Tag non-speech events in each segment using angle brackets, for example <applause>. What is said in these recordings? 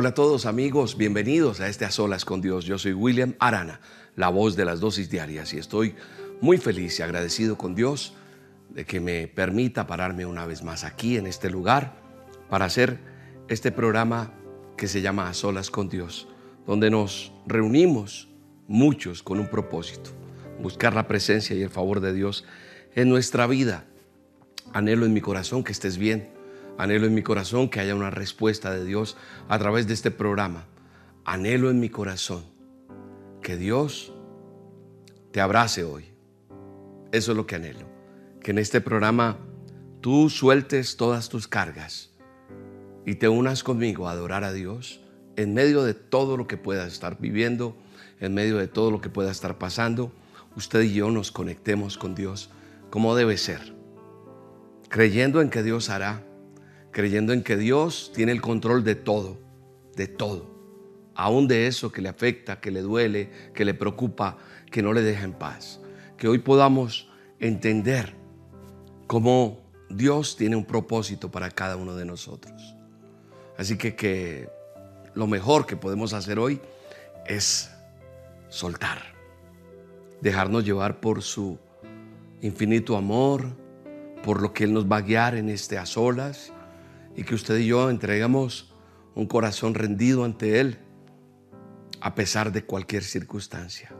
Hola a todos amigos, bienvenidos a este A Solas con Dios. Yo soy William Arana, la voz de las dosis diarias y estoy muy feliz y agradecido con Dios de que me permita pararme una vez más aquí en este lugar para hacer este programa que se llama A Solas con Dios, donde nos reunimos muchos con un propósito, buscar la presencia y el favor de Dios en nuestra vida. Anhelo en mi corazón que estés bien Anhelo en mi corazón que haya una respuesta de Dios a través de este programa. Anhelo en mi corazón que Dios te abrace hoy. Eso es lo que anhelo. Que en este programa tú sueltes todas tus cargas y te unas conmigo a adorar a Dios en medio de todo lo que puedas estar viviendo, en medio de todo lo que pueda estar pasando. Usted y yo nos conectemos con Dios como debe ser, creyendo en que Dios hará creyendo en que Dios tiene el control de todo, de todo, aún de eso que le afecta, que le duele, que le preocupa, que no le deja en paz. Que hoy podamos entender cómo Dios tiene un propósito para cada uno de nosotros. Así que, que lo mejor que podemos hacer hoy es soltar, dejarnos llevar por su infinito amor, por lo que Él nos va a guiar en este a solas y que usted y yo entregamos un corazón rendido ante Él a pesar de cualquier circunstancia.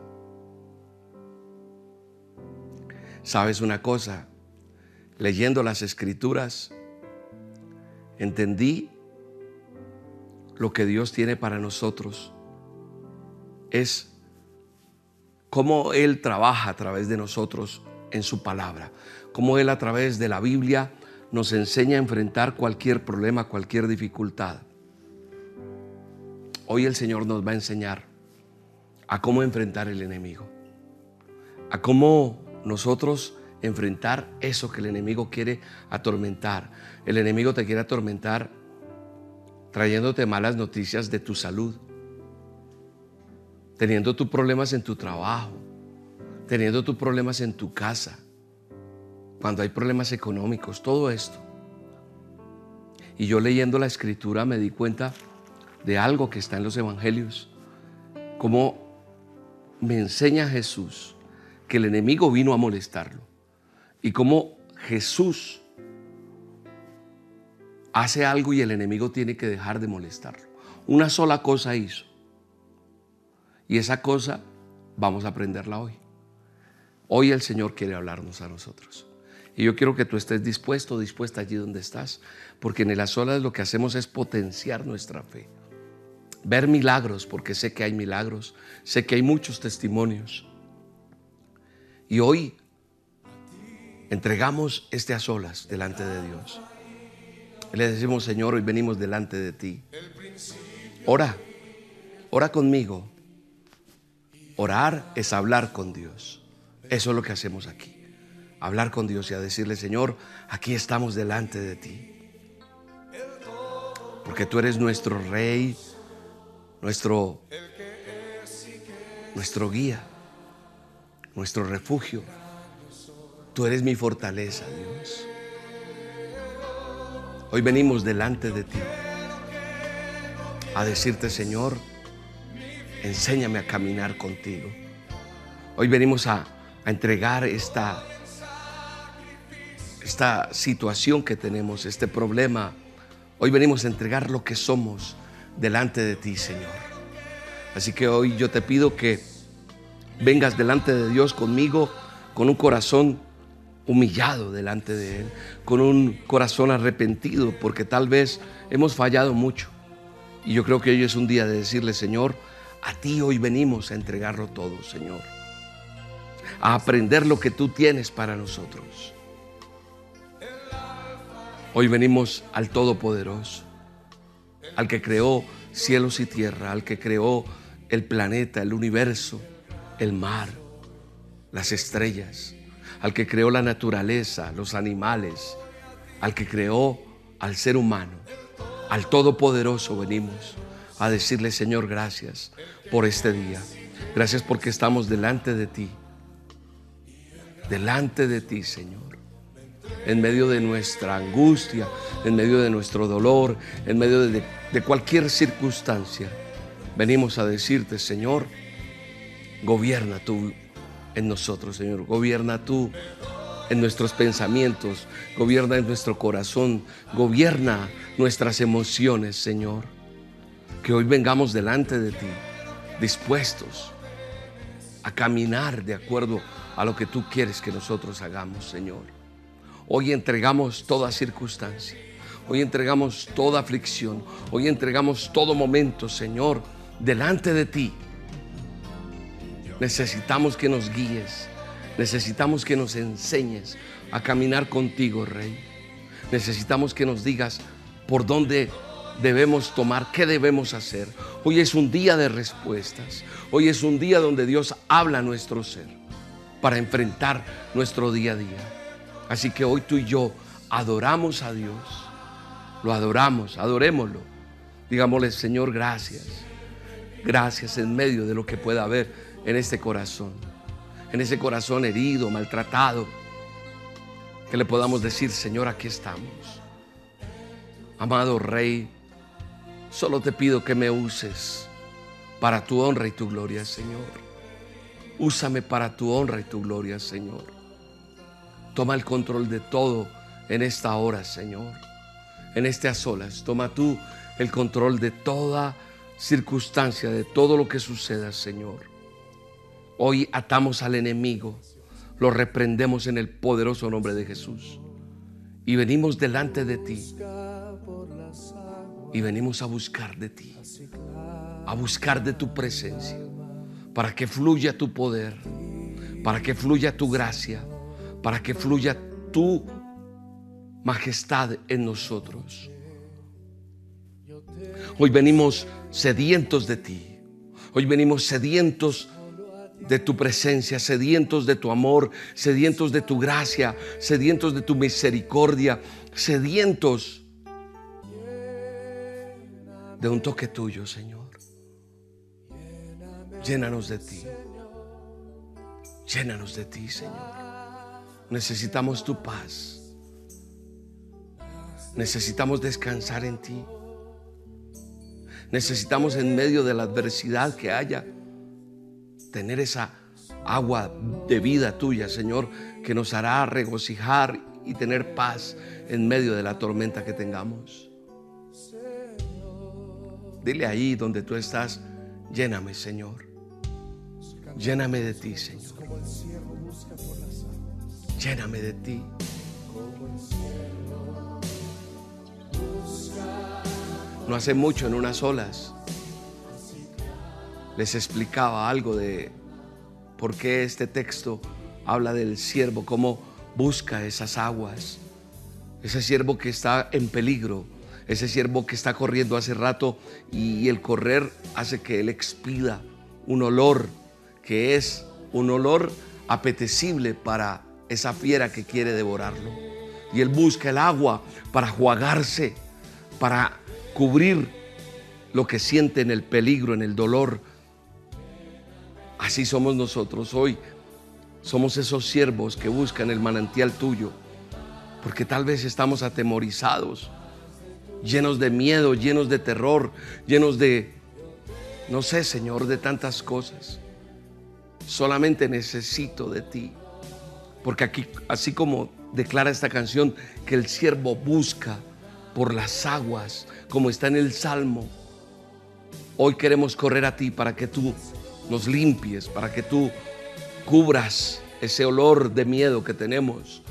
¿Sabes una cosa? Leyendo las escrituras, entendí lo que Dios tiene para nosotros. Es cómo Él trabaja a través de nosotros en su palabra, cómo Él a través de la Biblia nos enseña a enfrentar cualquier problema, cualquier dificultad. Hoy el Señor nos va a enseñar a cómo enfrentar el enemigo, a cómo nosotros enfrentar eso que el enemigo quiere atormentar. El enemigo te quiere atormentar trayéndote malas noticias de tu salud, teniendo tus problemas en tu trabajo, teniendo tus problemas en tu casa cuando hay problemas económicos, todo esto. Y yo leyendo la escritura me di cuenta de algo que está en los evangelios, como me enseña Jesús que el enemigo vino a molestarlo y cómo Jesús hace algo y el enemigo tiene que dejar de molestarlo. Una sola cosa hizo. Y esa cosa vamos a aprenderla hoy. Hoy el Señor quiere hablarnos a nosotros. Y yo quiero que tú estés dispuesto, dispuesta allí donde estás, porque en las olas lo que hacemos es potenciar nuestra fe. Ver milagros, porque sé que hay milagros, sé que hay muchos testimonios. Y hoy entregamos este a solas delante de Dios. Le decimos, Señor, hoy venimos delante de ti. Ora, ora conmigo. Orar es hablar con Dios. Eso es lo que hacemos aquí hablar con Dios y a decirle, Señor, aquí estamos delante de ti. Porque tú eres nuestro rey, nuestro, nuestro guía, nuestro refugio. Tú eres mi fortaleza, Dios. Hoy venimos delante de ti a decirte, Señor, enséñame a caminar contigo. Hoy venimos a, a entregar esta esta situación que tenemos, este problema. Hoy venimos a entregar lo que somos delante de ti, Señor. Así que hoy yo te pido que vengas delante de Dios conmigo con un corazón humillado delante de Él, con un corazón arrepentido, porque tal vez hemos fallado mucho. Y yo creo que hoy es un día de decirle, Señor, a ti hoy venimos a entregarlo todo, Señor. A aprender lo que tú tienes para nosotros. Hoy venimos al Todopoderoso, al que creó cielos y tierra, al que creó el planeta, el universo, el mar, las estrellas, al que creó la naturaleza, los animales, al que creó al ser humano, al Todopoderoso venimos a decirle, Señor, gracias por este día. Gracias porque estamos delante de ti. Delante de ti, Señor. En medio de nuestra angustia, en medio de nuestro dolor, en medio de, cualquier circunstancia. Venimos a decirte, Señor, gobierna tú en nosotros, Señor. Gobierna tú en nuestros pensamientos, gobierna en nuestro corazón, gobierna nuestras emociones, Señor. Que hoy vengamos delante de ti, dispuestos a caminar de acuerdo a lo que tú quieres que nosotros hagamos, Señor. Hoy entregamos toda circunstancia, hoy entregamos toda aflicción, hoy entregamos todo momento, Señor, delante de ti. Necesitamos que nos guíes, necesitamos que nos enseñes a caminar contigo, Rey. Necesitamos que nos digas por dónde debemos tomar, qué debemos hacer. Hoy es un día de respuestas. Hoy es un día donde Dios habla a nuestro ser para enfrentar nuestro día a día. Así que hoy tú y yo adoramos a Dios. Lo adoramos, adorémoslo. Digámosle, Señor, gracias. Gracias en medio de lo que pueda haber en este corazón. En ese corazón herido, maltratado. Que le podamos decir, Señor, aquí estamos. Amado Rey, Solo te pido que me uses para tu honra y tu gloria, Señor. Úsame para tu honra y tu gloria, Señor. Toma el control de todo en esta hora, Señor. En este a solas. Toma tú el control de toda circunstancia, de todo lo que suceda, Señor. Hoy atamos al enemigo, lo reprendemos en el poderoso nombre de Jesús y venimos delante de ti y venimos a buscar de ti, a buscar de tu presencia, para que fluya tu poder, para que fluya tu gracia, para que fluya tu majestad en nosotros. Hoy venimos sedientos de ti, hoy venimos sedientos de tu presencia, sedientos de tu amor, sedientos de tu gracia, sedientos de tu misericordia, sedientos de un toque tuyo, Señor. Llénanos de ti. Llénanos de ti, Señor. Necesitamos tu paz. Necesitamos descansar en ti. Necesitamos en medio de la adversidad que haya tener esa agua de vida tuya, Señor, que nos hará regocijar y tener paz en medio de la tormenta que tengamos. Dile ahí donde tú estás, lléname, Señor. Lléname de ti, Señor. Lléname de ti. No hace mucho en unas olas les explicaba algo de por qué este texto habla del siervo, cómo busca esas aguas, ese siervo que está en peligro, ese siervo que está corriendo hace rato y el correr hace que él expida un olor que es un olor apetecible para esa fiera que quiere devorarlo. Y él busca el agua para jugarse, para cubrir lo que siente en el peligro, en el dolor. Así somos nosotros hoy. Somos esos siervos que buscan el manantial tuyo, porque tal vez estamos atemorizados llenos de miedo, llenos de terror, llenos de, no sé, Señor, de tantas cosas. Solamente necesito de ti. Porque aquí, así como declara esta canción, que el siervo busca por las aguas, como está en el Salmo, hoy queremos correr a ti para que tú nos limpies, para que tú cubras ese olor de miedo que tenemos,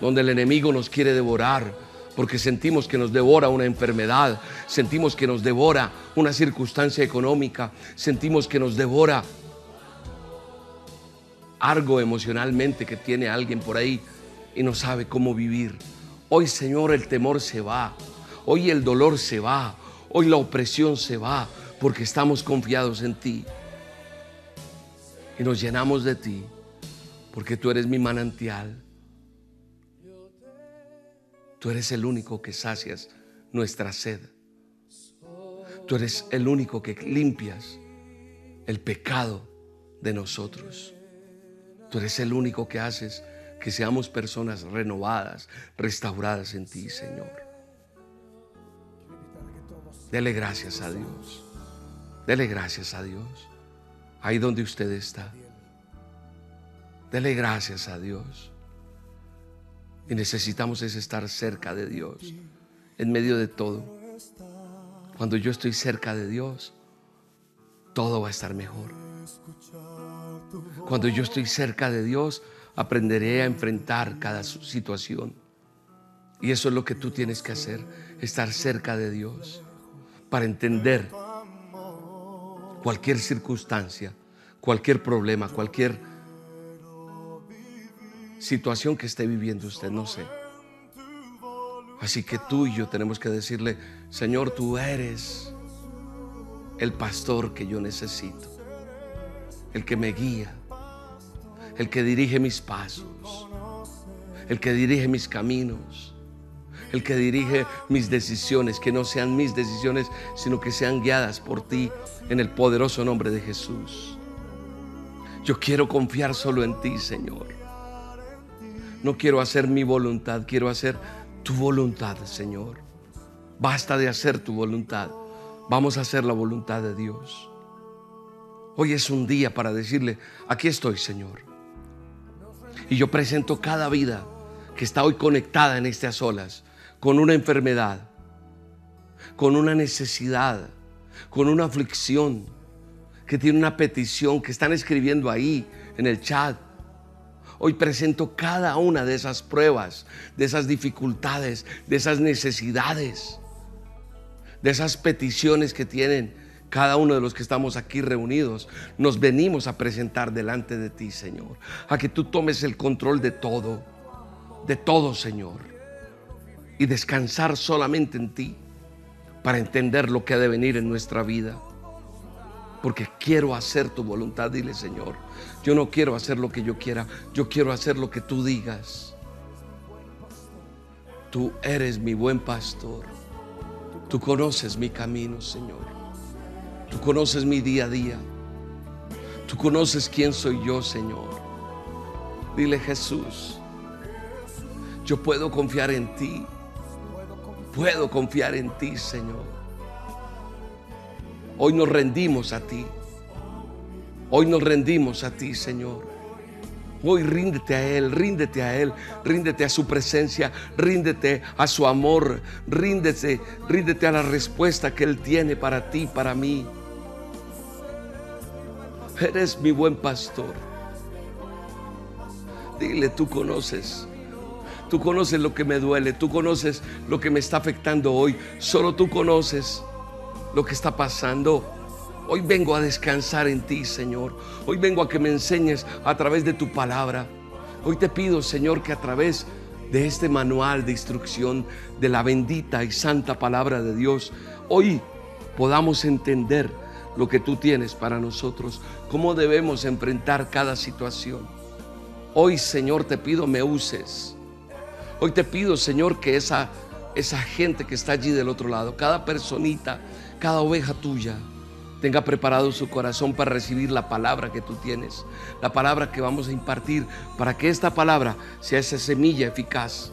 donde el enemigo nos quiere devorar, porque sentimos que nos devora una enfermedad, sentimos que nos devora una circunstancia económica, sentimos que nos devora algo emocionalmente que tiene alguien por ahí y no sabe cómo vivir. Hoy, Señor, el temor se va, hoy el dolor se va, hoy la opresión se va, porque estamos confiados en ti y nos llenamos de ti. Porque tú eres mi manantial. Tú eres el único que sacias nuestra sed. Tú eres el único que limpias el pecado de nosotros. Tú eres el único que haces que seamos personas renovadas, restauradas en ti, Señor. Dele gracias a Dios. Dele gracias a Dios. Ahí donde usted está. Dele gracias a Dios. Y necesitamos es estar cerca de Dios, en medio de todo. Cuando yo estoy cerca de Dios, todo va a estar mejor. Cuando yo estoy cerca de Dios, aprenderé a enfrentar cada situación. Y eso es lo que tú tienes que hacer, estar cerca de Dios, para entender cualquier circunstancia, cualquier problema, cualquier situación que esté viviendo usted, no sé. Así que tú y yo tenemos que decirle, Señor, tú eres el pastor que yo necesito, el que me guía, el que dirige mis pasos, el que dirige mis caminos, el que dirige mis decisiones, que no sean mis decisiones, sino que sean guiadas por ti en el poderoso nombre de Jesús. Yo quiero confiar solo en ti, Señor. No quiero hacer mi voluntad, quiero hacer tu voluntad, Señor. Basta de hacer tu voluntad. Vamos a hacer la voluntad de Dios. Hoy es un día para decirle, aquí estoy, Señor. Y yo presento cada vida que está hoy conectada en estas olas con una enfermedad, con una necesidad, con una aflicción, que tiene una petición, que están escribiendo ahí en el chat Hoy presento cada una de esas pruebas, de esas dificultades, de esas necesidades, de esas peticiones que tienen cada uno de los que estamos aquí reunidos. Nos venimos a presentar delante de ti, Señor, a que tú tomes el control de todo, de todo, Señor, y descansar solamente en ti para entender lo que ha de venir en nuestra vida porque quiero hacer tu voluntad. Dile, Señor, yo no quiero hacer lo que yo quiera, yo quiero hacer lo que tú digas. Tú eres mi buen pastor. Tú conoces mi camino, Señor. Tú conoces mi día a día. Tú conoces quién soy yo, Señor. Dile, Jesús, yo puedo confiar en ti. Puedo confiar en ti, Señor. Hoy nos rendimos a ti. Hoy nos rendimos a ti, Señor. Hoy ríndete a Él, ríndete a Él, ríndete a su presencia, ríndete a su amor, ríndete, ríndete a la respuesta que Él tiene para ti, para mí. Eres mi buen pastor. Dile, tú conoces. Tú conoces lo que me duele, tú conoces lo que me está afectando hoy. Solo tú conoces lo que está pasando. Hoy vengo a descansar en ti, Señor. Hoy vengo a que me enseñes a través de tu palabra. Hoy te pido, Señor, que a través de este manual de instrucción de la bendita y santa palabra de Dios, hoy podamos entender lo que tú tienes para nosotros, cómo debemos enfrentar cada situación. Hoy, Señor, te pido me uses. Hoy te pido, Señor, que esa, esa gente que está allí del otro lado, cada personita cada oveja tuya tenga preparado su corazón para recibir la palabra que tú tienes, la palabra que vamos a impartir, para que esta palabra sea esa semilla eficaz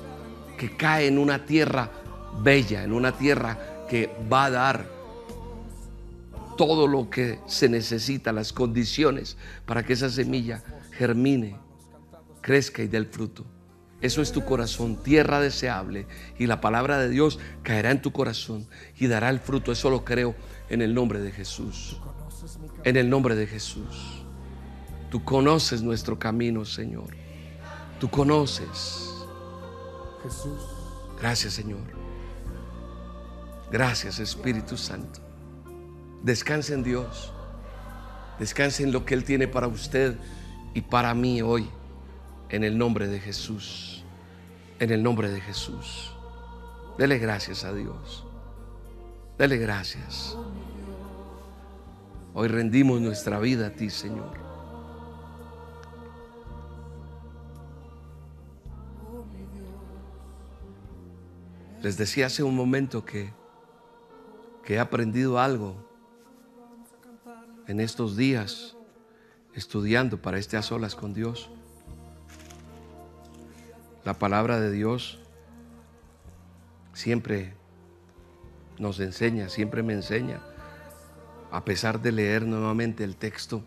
que cae en una tierra bella, en una tierra que va a dar todo lo que se necesita, las condiciones para que esa semilla germine, crezca y dé el fruto. Eso es tu corazón, tierra deseable. Y la palabra de Dios caerá en tu corazón y dará el fruto. Eso lo creo en el nombre de Jesús. En el nombre de Jesús. Tú conoces nuestro camino, Señor. Tú conoces. Jesús. Gracias, Señor. Gracias, Espíritu Santo. Descanse en Dios. Descanse en lo que Él tiene para usted y para mí hoy. En el nombre de Jesús. En el nombre de Jesús. Dele gracias a Dios. Dele gracias. Hoy rendimos nuestra vida a ti, Señor. Les decía hace un momento que, que he aprendido algo en estos días estudiando para este a solas con Dios. La palabra de Dios siempre nos enseña, siempre me enseña, a pesar de leer nuevamente el texto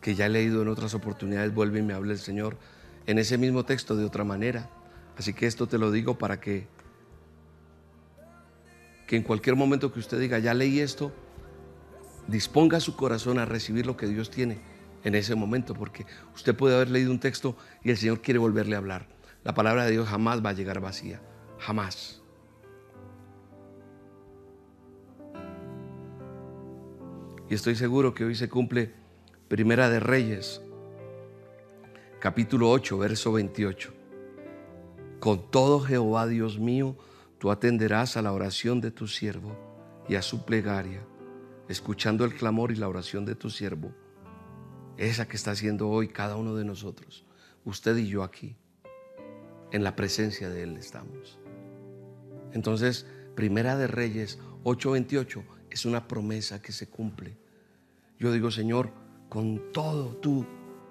que ya he leído en otras oportunidades, vuelve y me habla el Señor en ese mismo texto de otra manera. Así que esto te lo digo para que, que en cualquier momento que usted diga, ya leí esto, disponga su corazón a recibir lo que Dios tiene en ese momento, porque usted puede haber leído un texto y el Señor quiere volverle a hablar. La palabra de Dios jamás va a llegar vacía, jamás. Y estoy seguro que hoy se cumple Primera de Reyes, capítulo 8, verso 28. Con todo Jehová, Dios mío, tú atenderás a la oración de tu siervo y a su plegaria, escuchando el clamor y la oración de tu siervo, esa que está haciendo hoy cada uno de nosotros, usted y yo aquí, en la presencia de Él estamos. Entonces, Primera de Reyes 8:28 es una promesa que se cumple. Yo digo, Señor, con todo tú,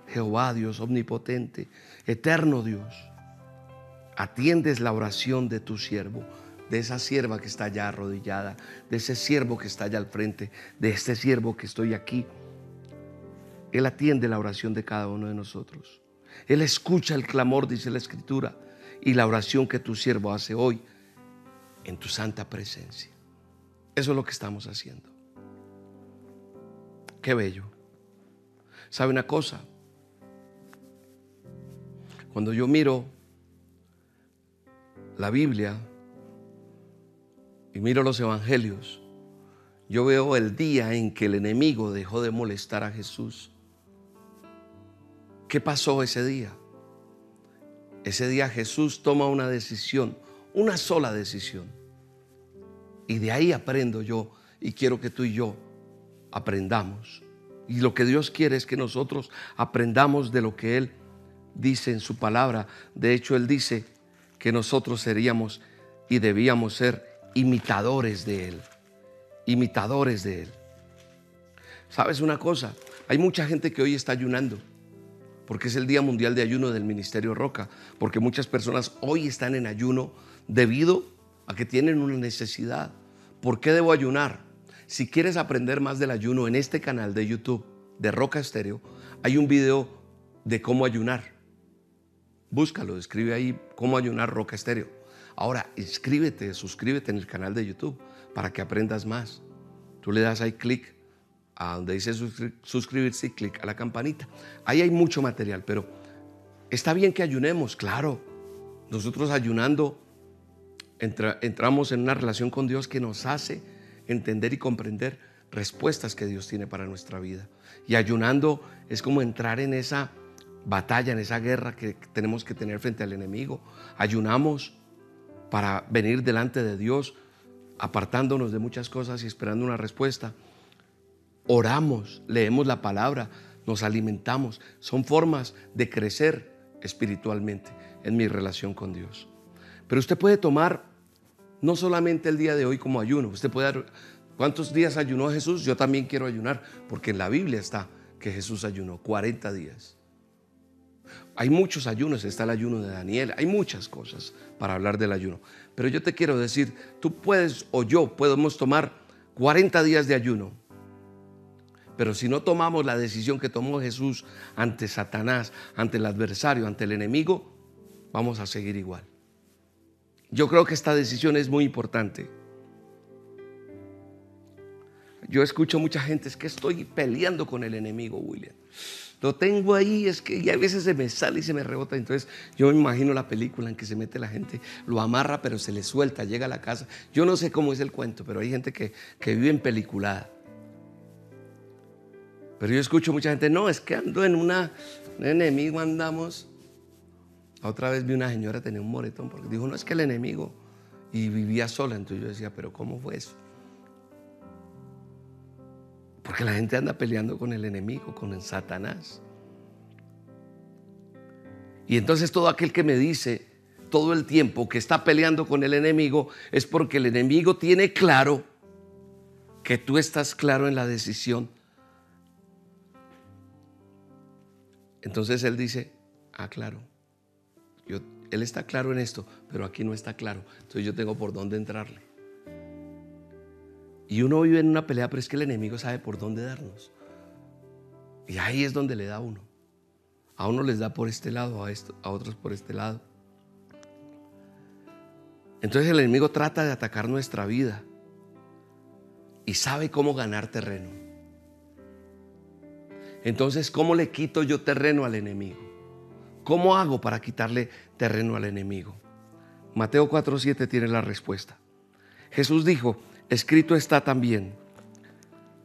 Jehová Dios omnipotente, eterno Dios, atiendes la oración de tu siervo, de esa sierva que está allá arrodillada, de ese siervo que está allá al frente, de este siervo que estoy aquí. Él atiende la oración de cada uno de nosotros. Él escucha el clamor, dice la Escritura, y la oración que tu siervo hace hoy en tu santa presencia. Eso es lo que estamos haciendo. Qué bello. ¿Sabe una cosa? Cuando yo miro la Biblia y miro los evangelios, yo veo el día en que el enemigo dejó de molestar a Jesús. ¿Qué pasó ese día? Ese día Jesús toma una decisión, una sola decisión. Y de ahí aprendo yo y quiero que tú y yo aprendamos. Y lo que Dios quiere es que nosotros aprendamos de lo que Él dice en su palabra. De hecho, Él dice que nosotros seríamos y debíamos ser imitadores de Él. Imitadores de Él. ¿Sabes una cosa? Hay mucha gente que hoy está ayunando porque es el Día Mundial de Ayuno del Ministerio Roca, porque muchas personas hoy están en ayuno debido a que tienen una necesidad. ¿Por qué debo ayunar? Si quieres aprender más del ayuno en este canal de YouTube de Roca Estéreo, hay un video de cómo ayunar. Búscalo, escribe ahí cómo ayunar Roca Estéreo. Ahora, inscríbete, suscríbete en el canal de YouTube para que aprendas más. Tú le das ahí clic a donde dice suscribirse y clic a la campanita. Ahí hay mucho material, pero está bien que ayunemos, claro. Nosotros ayunando entramos en una relación con Dios que nos hace entender y comprender respuestas que Dios tiene para nuestra vida. Y ayunando es como entrar en esa batalla, en esa guerra que tenemos que tener frente al enemigo. Ayunamos para venir delante de Dios, apartándonos de muchas cosas y esperando una respuesta. Oramos, leemos la palabra, nos alimentamos. Son formas de crecer espiritualmente en mi relación con Dios. Pero usted puede tomar no solamente el día de hoy como ayuno, usted puede dar, ¿cuántos días ayunó Jesús? Yo también quiero ayunar, porque en la Biblia está que Jesús ayunó 40 días. Hay muchos ayunos, está el ayuno de Daniel, hay muchas cosas para hablar del ayuno. Pero yo te quiero decir, tú puedes o yo podemos tomar 40 días de ayuno. Pero si no tomamos la decisión que tomó Jesús ante Satanás, ante el adversario, ante el enemigo, vamos a seguir igual. Yo creo que esta decisión es muy importante. Yo escucho mucha gente, es que estoy peleando con el enemigo, William. Lo tengo ahí, es que a veces se me sale y se me rebota. Entonces yo me imagino la película en que se mete la gente, lo amarra pero se le suelta, llega a la casa. Yo no sé cómo es el cuento, pero hay gente que, que vive en peliculada. Pero yo escucho mucha gente, no, es que ando en una, un enemigo andamos otra vez vi una señora tenía un moretón porque dijo, no es que el enemigo y vivía sola. Entonces yo decía, pero ¿cómo fue eso? Porque la gente anda peleando con el enemigo, con el Satanás. Y entonces todo aquel que me dice, todo el tiempo que está peleando con el enemigo es porque el enemigo tiene claro que tú estás claro en la decisión. Entonces él dice, ah, claro, él está claro en esto, pero aquí no está claro. Entonces yo tengo por dónde entrarle. Y uno vive en una pelea, pero es que el enemigo sabe por dónde darnos. Y ahí es donde le da uno. A uno les da por este lado, a, esto, a otros por este lado. Entonces el enemigo trata de atacar nuestra vida y sabe cómo ganar terreno. Entonces, ¿cómo le quito yo terreno al enemigo? ¿Cómo hago para quitarle terreno al enemigo? Mateo 4:7 tiene la respuesta. Jesús dijo, escrito está también,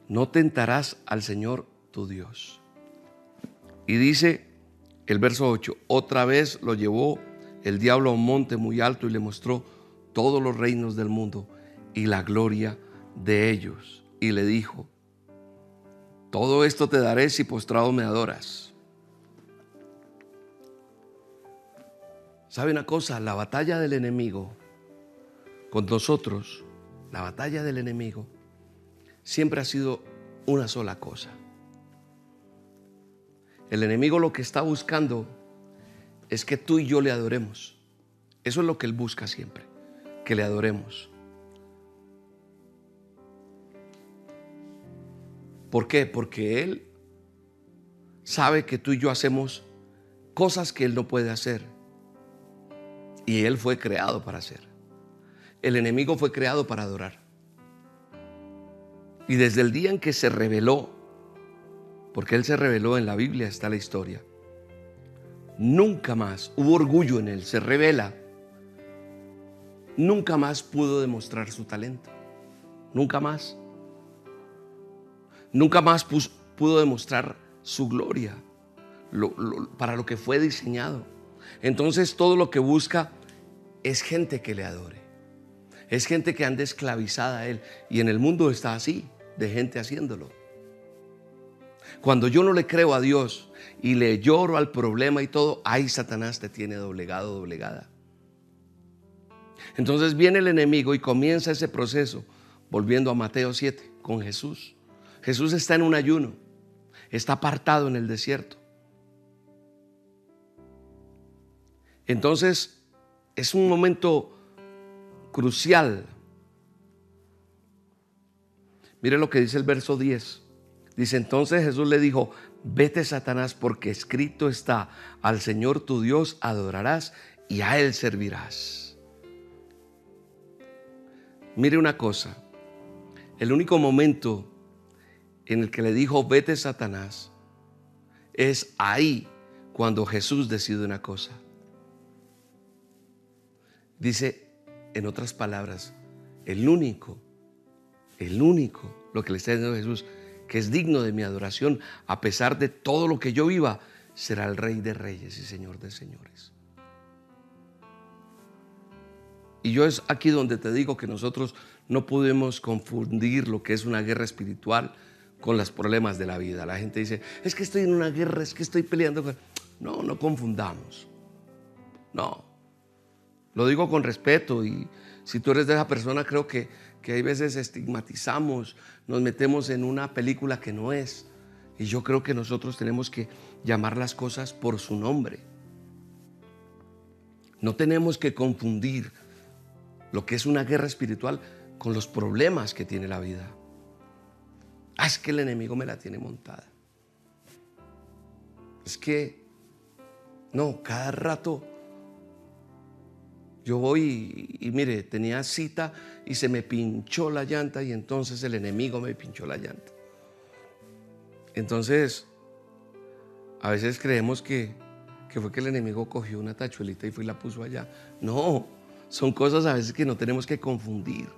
no tentarás al Señor tu Dios. Y dice el verso 8, otra vez lo llevó el diablo a un monte muy alto y le mostró todos los reinos del mundo y la gloria de ellos. Y le dijo, todo esto te daré si postrado me adoras. ¿Sabe una cosa? La batalla del enemigo con nosotros, la batalla del enemigo, siempre ha sido una sola cosa. El enemigo lo que está buscando es que tú y yo le adoremos. Eso es lo que él busca siempre, que le adoremos. ¿Por qué? Porque él sabe que tú y yo hacemos cosas que él no puede hacer. Y él fue creado para hacer. El enemigo fue creado para adorar. Y desde el día en que se reveló porque Él se reveló en la Biblia, está la historia. Nunca más hubo orgullo en Él, se revela. Nunca más pudo demostrar su talento. Nunca más. Nunca más pudo demostrar su gloria para lo que fue diseñado. Entonces todo lo que busca es gente que le adore. Es gente que ande esclavizada a Él. Y en el mundo está así, de gente haciéndolo. Cuando yo no le creo a Dios y le lloro al problema y todo, ahí Satanás te tiene doblegado, doblegada. Entonces viene el enemigo y comienza ese proceso, volviendo a Mateo 7, con Jesús. Jesús está en un ayuno, está apartado en el desierto. Entonces es un momento crucial. Mire lo que dice el verso 10. Dice entonces Jesús le dijo, vete Satanás porque escrito está, al Señor tu Dios adorarás y a Él servirás. Mire una cosa, el único momento en el que le dijo, vete Satanás, es ahí cuando Jesús decide una cosa. Dice, en otras palabras, el único, el único, lo que le está diciendo Jesús, que es digno de mi adoración, a pesar de todo lo que yo viva, será el Rey de Reyes y Señor de Señores. Y yo es aquí donde te digo que nosotros no podemos confundir lo que es una guerra espiritual con los problemas de la vida. La gente dice, es que estoy en una guerra, es que estoy peleando. No, no confundamos. No. Lo digo con respeto y si tú eres de esa persona, creo que que hay veces estigmatizamos, nos metemos en una película que no es. Y yo creo que nosotros tenemos que llamar las cosas por su nombre. No tenemos que confundir lo que es una guerra espiritual con los problemas que tiene la vida. Ah, es que el enemigo me la tiene montada. Es que, no, cada rato yo voy y, mire, tenía cita y se me pinchó la llanta y entonces el enemigo me pinchó la llanta. Entonces, a veces creemos que, que fue que el enemigo cogió una tachuelita y fue y la puso allá. No, son cosas a veces que no tenemos que confundir.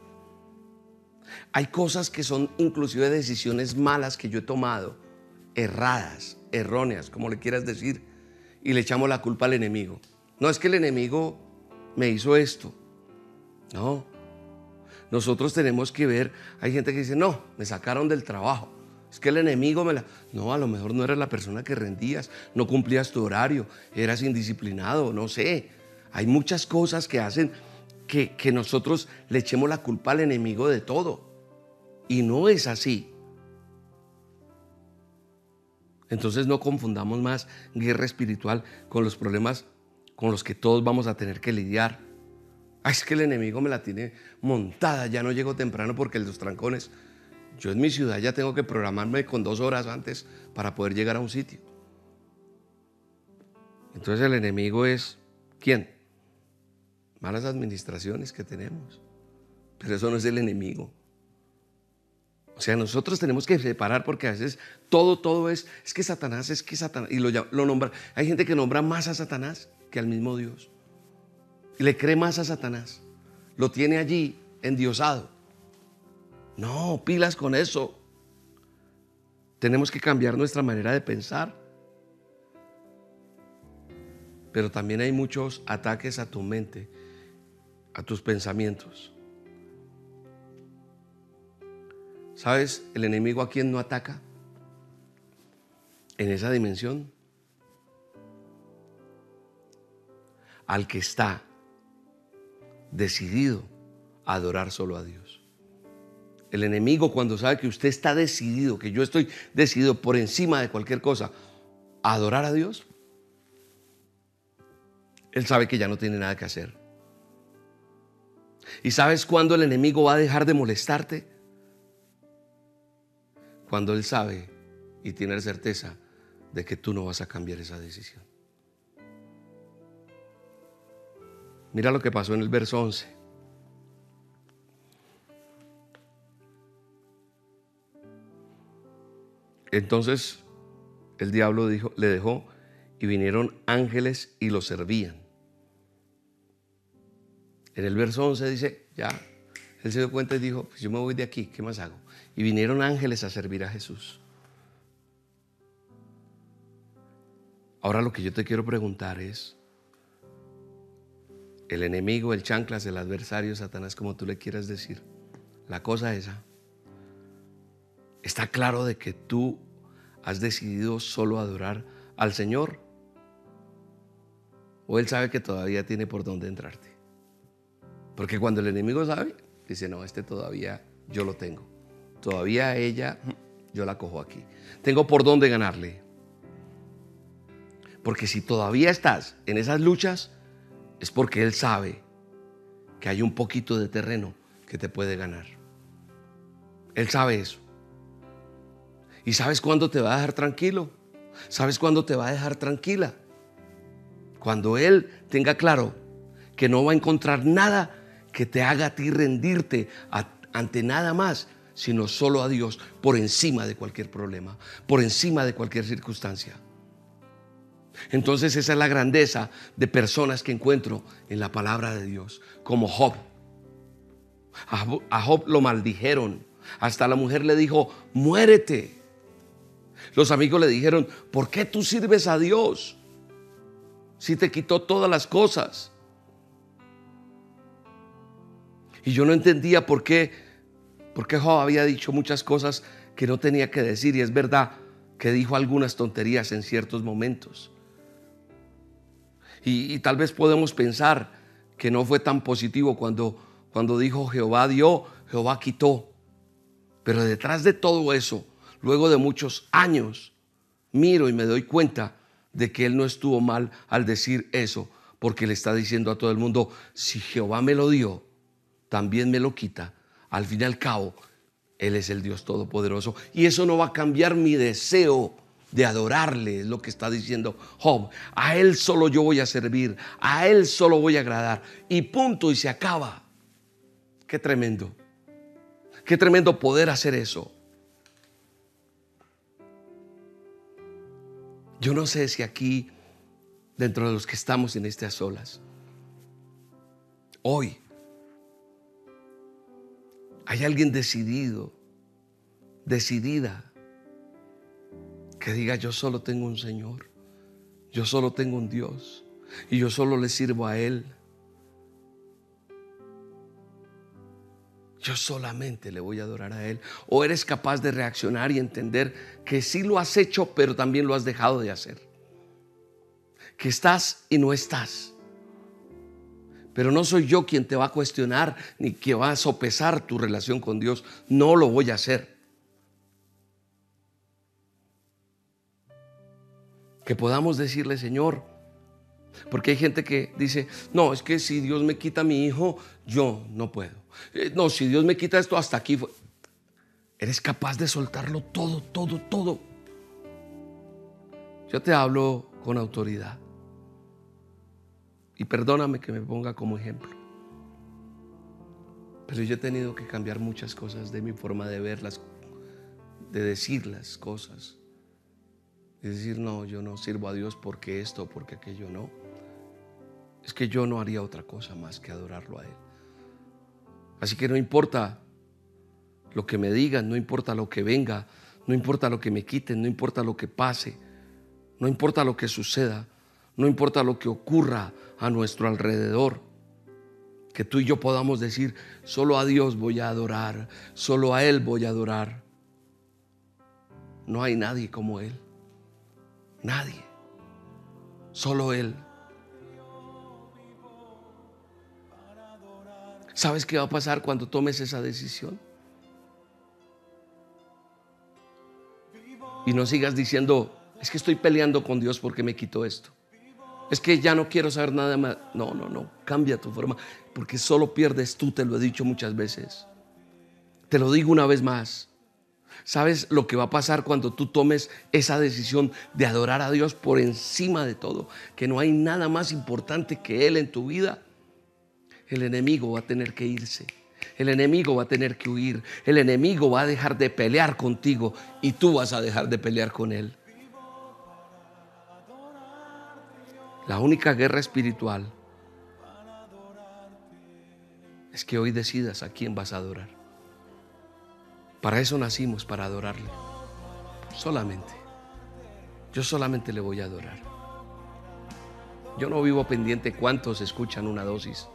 Hay cosas que son inclusive decisiones malas que yo he tomado, erradas, erróneas, como le quieras decir, y le echamos la culpa al enemigo. No es que el enemigo me hizo esto. No. Nosotros tenemos que ver, hay gente que dice, no, me sacaron del trabajo. Es que el enemigo me la... No, a lo mejor no eras la persona que rendías, no cumplías tu horario, eras indisciplinado, no sé. Hay muchas cosas que hacen que, que nosotros le echemos la culpa al enemigo de todo. Y no es así. Entonces no confundamos más guerra espiritual con los problemas con los que todos vamos a tener que lidiar. Ay, es que el enemigo me la tiene montada, ya no llego temprano porque los trancones. Yo en mi ciudad ya tengo que programarme con dos horas antes para poder llegar a un sitio. Entonces el enemigo es, ¿quién? Malas administraciones que tenemos. Pero eso no es el enemigo. O sea, nosotros tenemos que separar porque a veces todo, todo es, es que Satanás, es que Satanás, y lo, lo nombra. Hay gente que nombra más a Satanás que al mismo Dios. Le cree más a Satanás. Lo tiene allí endiosado. No, pilas con eso. Tenemos que cambiar nuestra manera de pensar. Pero también hay muchos ataques a tu mente, a tus pensamientos. ¿Sabes el enemigo a quien no ataca? En esa dimensión. Al que está decidido a adorar solo a Dios. El enemigo cuando sabe que usted está decidido, que yo estoy decidido por encima de cualquier cosa, a adorar a Dios, él sabe que ya no tiene nada que hacer. ¿Y sabes cuándo el enemigo va a dejar de molestarte? cuando Él sabe y tiene la certeza de que tú no vas a cambiar esa decisión. Mira lo que pasó en el verso 11. Entonces el diablo dijo, le dejó y vinieron ángeles y lo servían. En el verso 11 dice, ya, él se dio cuenta y dijo, pues yo me voy de aquí, ¿qué más hago? y vinieron ángeles a servir a Jesús. Ahora lo que yo te quiero preguntar es, el enemigo, el chanclas, el adversario, Satanás, como tú le quieras decir, la cosa esa, está claro de que tú has decidido solo adorar al Señor. O Él sabe que todavía tiene por dónde entrarte. Porque cuando el enemigo sabe, dice, no, este todavía yo lo tengo todavía ella, yo la cojo aquí. Tengo por dónde ganarle. Porque si todavía estás en esas luchas, es porque Él sabe que hay un poquito de terreno que te puede ganar. Él sabe eso. ¿Y sabes cuándo te va a dejar tranquilo? ¿Sabes cuándo te va a dejar tranquila? Cuando Él tenga claro que no va a encontrar nada que te haga a ti rendirte ante nada más sino solo a Dios por encima de cualquier problema, por encima de cualquier circunstancia. Entonces esa es la grandeza de personas que encuentro en la palabra de Dios, como Job. A Job lo maldijeron, hasta la mujer le dijo, muérete. Los amigos le dijeron, ¿por qué tú sirves a Dios si te quitó todas las cosas? Y yo no entendía por qué porque Job había dicho muchas cosas que no tenía que decir y es verdad que dijo algunas tonterías en ciertos momentos. Y, tal vez podemos pensar que no fue tan positivo cuando, cuando dijo Jehová dio, Jehová quitó. Pero detrás de todo eso, luego de muchos años, miro y me doy cuenta de que él no estuvo mal al decir eso, porque le está diciendo a todo el mundo, si Jehová me lo dio, también me lo quita al fin y al cabo, Él es el Dios Todopoderoso. Y eso no va a cambiar mi deseo de adorarle, es lo que está diciendo Job. A Él solo yo voy a servir, a Él solo voy a agradar. Y punto, y se acaba. Qué tremendo. Qué tremendo poder hacer eso. Yo no sé si aquí, dentro de los que estamos en estas olas, hoy hay alguien decidido, decidida, que diga, yo solo tengo un Señor, yo solo tengo un Dios y yo solo le sirvo a Él. Yo solamente le voy a adorar a Él. O eres capaz de reaccionar y entender que sí lo has hecho, pero también lo has dejado de hacer. Que estás y no estás. Pero no soy yo quien te va a cuestionar ni que va a sopesar tu relación con Dios. No lo voy a hacer. Que podamos decirle, Señor, porque hay gente que dice, no, es que si Dios me quita mi hijo, yo no puedo. Eh, no, si Dios me quita esto, hasta aquí. Eres capaz de soltarlo todo, todo, todo. Yo te hablo con autoridad. Y perdóname que me ponga como ejemplo. Pero yo he tenido que cambiar muchas cosas de mi forma de verlas, de decir las cosas. Y decir, no, yo no sirvo a Dios porque esto, porque aquello no. Es que yo no haría otra cosa más que adorarlo a Él. Así que no importa lo que me digan, no importa lo que venga, no importa lo que me quiten, no importa lo que pase, no importa lo que suceda, no importa lo que ocurra a nuestro alrededor. Que tú y yo podamos decir, solo a Dios voy a adorar, solo a Él voy a adorar. No hay nadie como Él. Nadie. Solo Él. ¿Sabes qué va a pasar cuando tomes esa decisión? Y no sigas diciendo, es que estoy peleando con Dios porque me quitó esto. Es que ya no quiero saber nada más. No, no, no. Cambia tu forma. Porque solo pierdes tú, te lo he dicho muchas veces. Te lo digo una vez más. ¿Sabes lo que va a pasar cuando tú tomes esa decisión de adorar a Dios por encima de todo? Que no hay nada más importante que Él en tu vida. El enemigo va a tener que irse. El enemigo va a tener que huir. El enemigo va a dejar de pelear contigo y tú vas a dejar de pelear con Él. La única guerra espiritual es que hoy decidas a quién vas a adorar. Para eso nacimos, para adorarle. Solamente. Yo solamente le voy a adorar. Yo no vivo pendiente cuántos escuchan una dosis.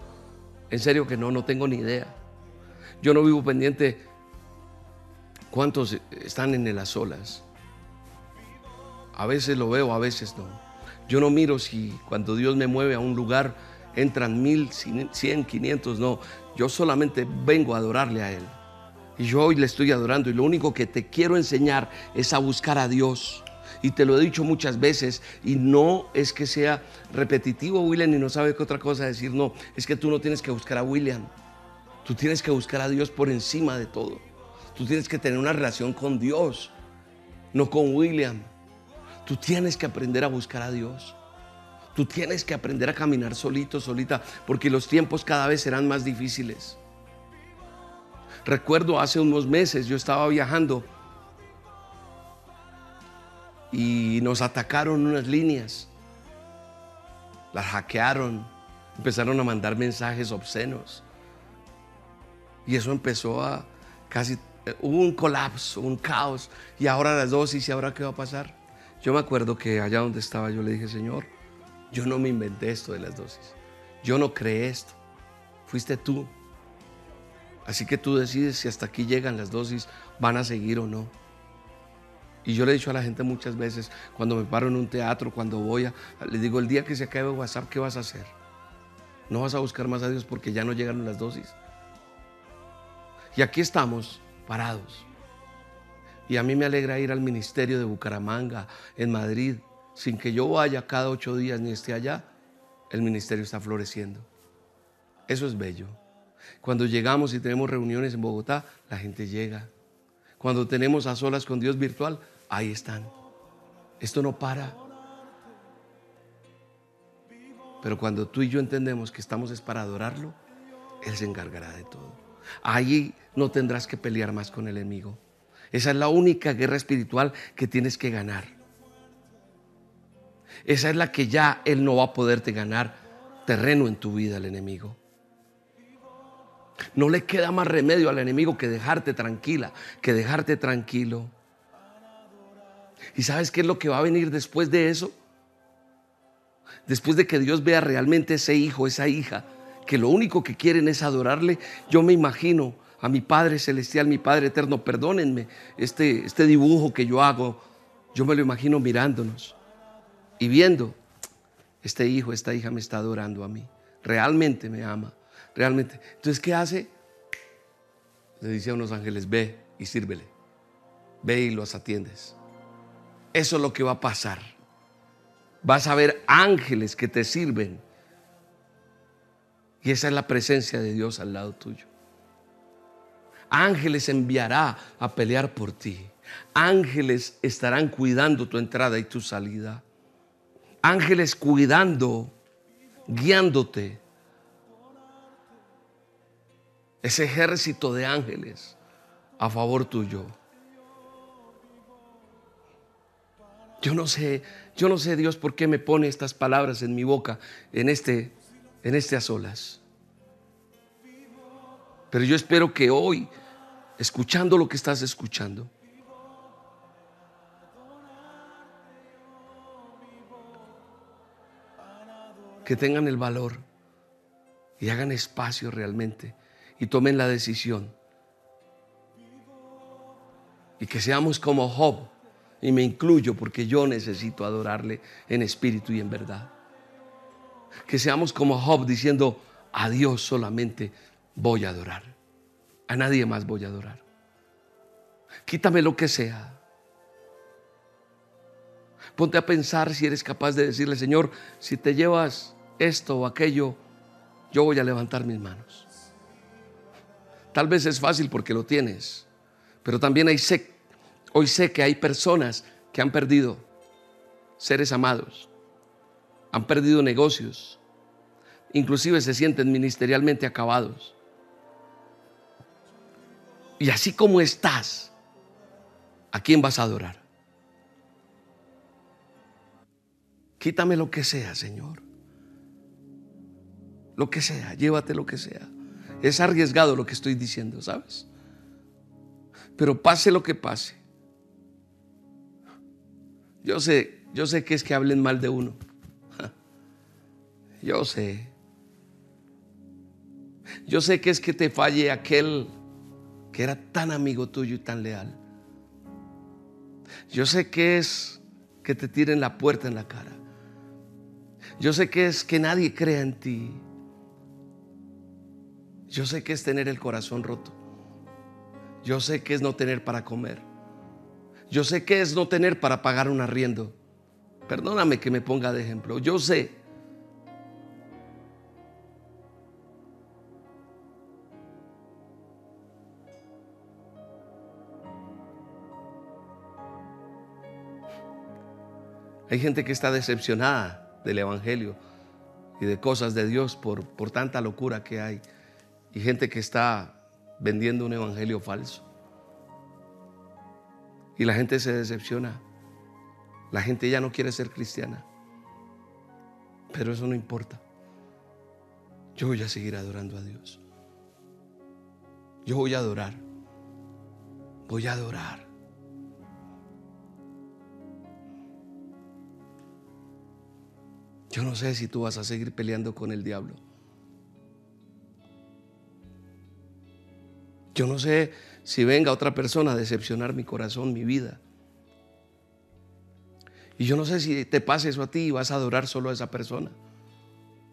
En serio que no, no tengo ni idea. Yo no vivo pendiente cuántos están en las olas. A veces lo veo, a veces no. Yo no miro si cuando Dios me mueve a un lugar entran mil, cien, quinientos, no. Yo solamente vengo a adorarle a Él. Y yo hoy le estoy adorando y lo único que te quiero enseñar es a buscar a Dios. Y te lo he dicho muchas veces y no es que sea repetitivo William y no sabe qué otra cosa decir, no, es que tú no tienes que buscar a William. Tú tienes que buscar a Dios por encima de todo. Tú tienes que tener una relación con Dios, no con William. Tú tienes que aprender a buscar a Dios. Tú tienes que aprender a caminar solito, solita, porque los tiempos cada vez serán más difíciles. Recuerdo hace unos meses yo estaba viajando y nos atacaron unas líneas. Las hackearon, empezaron a mandar mensajes obscenos. Y eso empezó a casi, eh, hubo un colapso, un caos. Y ahora las dosis, ¿y ahora qué va a pasar? Yo me acuerdo que allá donde estaba yo le dije, Señor, yo no me inventé esto de las dosis. Yo no creé esto. Fuiste tú. Así que tú decides si hasta aquí llegan las dosis, van a seguir o no. Y yo le he dicho a la gente muchas veces, cuando me paro en un teatro, cuando voy a, le digo, el día que se acabe WhatsApp, ¿qué vas a hacer? No vas a buscar más a Dios porque ya no llegaron las dosis. Y aquí estamos, parados. Y a mí me alegra ir al ministerio de Bucaramanga, en Madrid, sin que yo vaya cada ocho días ni esté allá. El ministerio está floreciendo. Eso es bello. Cuando llegamos y tenemos reuniones en Bogotá, la gente llega. Cuando tenemos a solas con Dios virtual, ahí están. Esto no para. Pero cuando tú y yo entendemos que estamos es para adorarlo, Él se encargará de todo. Ahí no tendrás que pelear más con el enemigo. Esa es la única guerra espiritual que tienes que ganar. Esa es la que ya Él no va a poderte ganar terreno en tu vida, el enemigo. No le queda más remedio al enemigo que dejarte tranquila, que dejarte tranquilo. ¿Y sabes qué es lo que va a venir después de eso? Después de que Dios vea realmente ese hijo, esa hija, que lo único que quieren es adorarle, yo me imagino a mi Padre Celestial, mi Padre Eterno, perdónenme este, este dibujo que yo hago, yo me lo imagino mirándonos y viendo, este hijo, esta hija me está adorando a mí, realmente me ama, realmente. Entonces, ¿qué hace? Le dice a unos ángeles, ve y sírvele, ve y los atiendes. Eso es lo que va a pasar. Vas a ver ángeles que te sirven. Y esa es la presencia de Dios al lado tuyo. Ángeles enviará a pelear por ti. Ángeles estarán cuidando tu entrada y tu salida. Ángeles cuidando, guiándote. Ese ejército de ángeles a favor tuyo. Yo no sé, yo no sé Dios por qué me pone estas palabras en mi boca en este en este a solas. Pero yo espero que hoy, escuchando lo que estás escuchando, que tengan el valor y hagan espacio realmente y tomen la decisión. Y que seamos como Job, y me incluyo porque yo necesito adorarle en espíritu y en verdad. Que seamos como Job diciendo, a Dios solamente voy a adorar. A nadie más voy a adorar. Quítame lo que sea. Ponte a pensar si eres capaz de decirle, Señor, si te llevas esto o aquello, yo voy a levantar mis manos. Tal vez es fácil porque lo tienes, pero también hay sé, hoy sé que hay personas que han perdido seres amados, han perdido negocios, inclusive se sienten ministerialmente acabados. Y así como estás, ¿a quién vas a adorar? Quítame lo que sea, Señor. Lo que sea, llévate lo que sea. Es arriesgado lo que estoy diciendo, ¿sabes? Pero pase lo que pase. Yo sé, yo sé que es que hablen mal de uno. <laughs> Yo sé. Yo sé que es que te falle aquel que era tan amigo tuyo y tan leal. Yo sé que es que te tiren la puerta en la cara. Yo sé que es que nadie crea en ti. Yo sé que es tener el corazón roto. Yo sé que es no tener para comer. Yo sé que es no tener para pagar un arriendo. Perdóname que me ponga de ejemplo. Yo sé Hay gente que está decepcionada del Evangelio y de cosas de Dios por, por tanta locura que hay. Y gente que está vendiendo un Evangelio falso. Y la gente se decepciona. La gente ya no quiere ser cristiana. Pero eso no importa. Yo voy a seguir adorando a Dios. Yo voy a adorar. Voy a adorar. Yo no sé si tú vas a seguir peleando con el diablo. Yo no sé si venga otra persona a decepcionar mi corazón, mi vida. Y yo no sé si te pase eso a ti y vas a adorar solo a esa persona.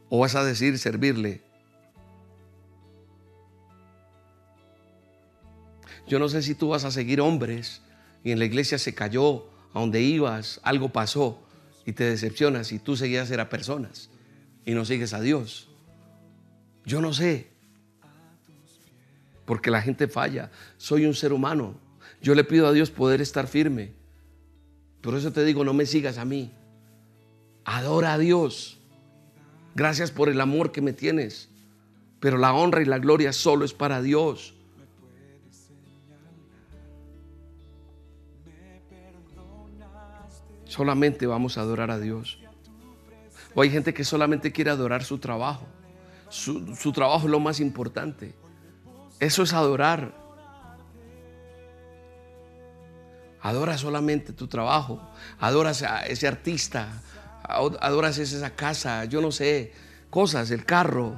O vas a decir servirle. Yo no sé si tú vas a seguir hombres y en la iglesia se cayó, a donde ibas, algo pasó y te decepcionas y tú seguías a personas y no sigues a Dios. Yo no sé, porque la gente falla. Soy un ser humano. Yo le pido a Dios poder estar firme. Por eso te digo, no me sigas a mí. Adora a Dios. Gracias por el amor que me tienes. Pero la honra y la gloria solo es para Dios. solamente vamos a adorar a Dios. O hay gente que solamente quiere adorar su trabajo. Su, trabajo es lo más importante. Eso es adorar. Adora solamente tu trabajo. Adoras a ese artista. Adoras esa casa. Yo no sé. Cosas, el carro.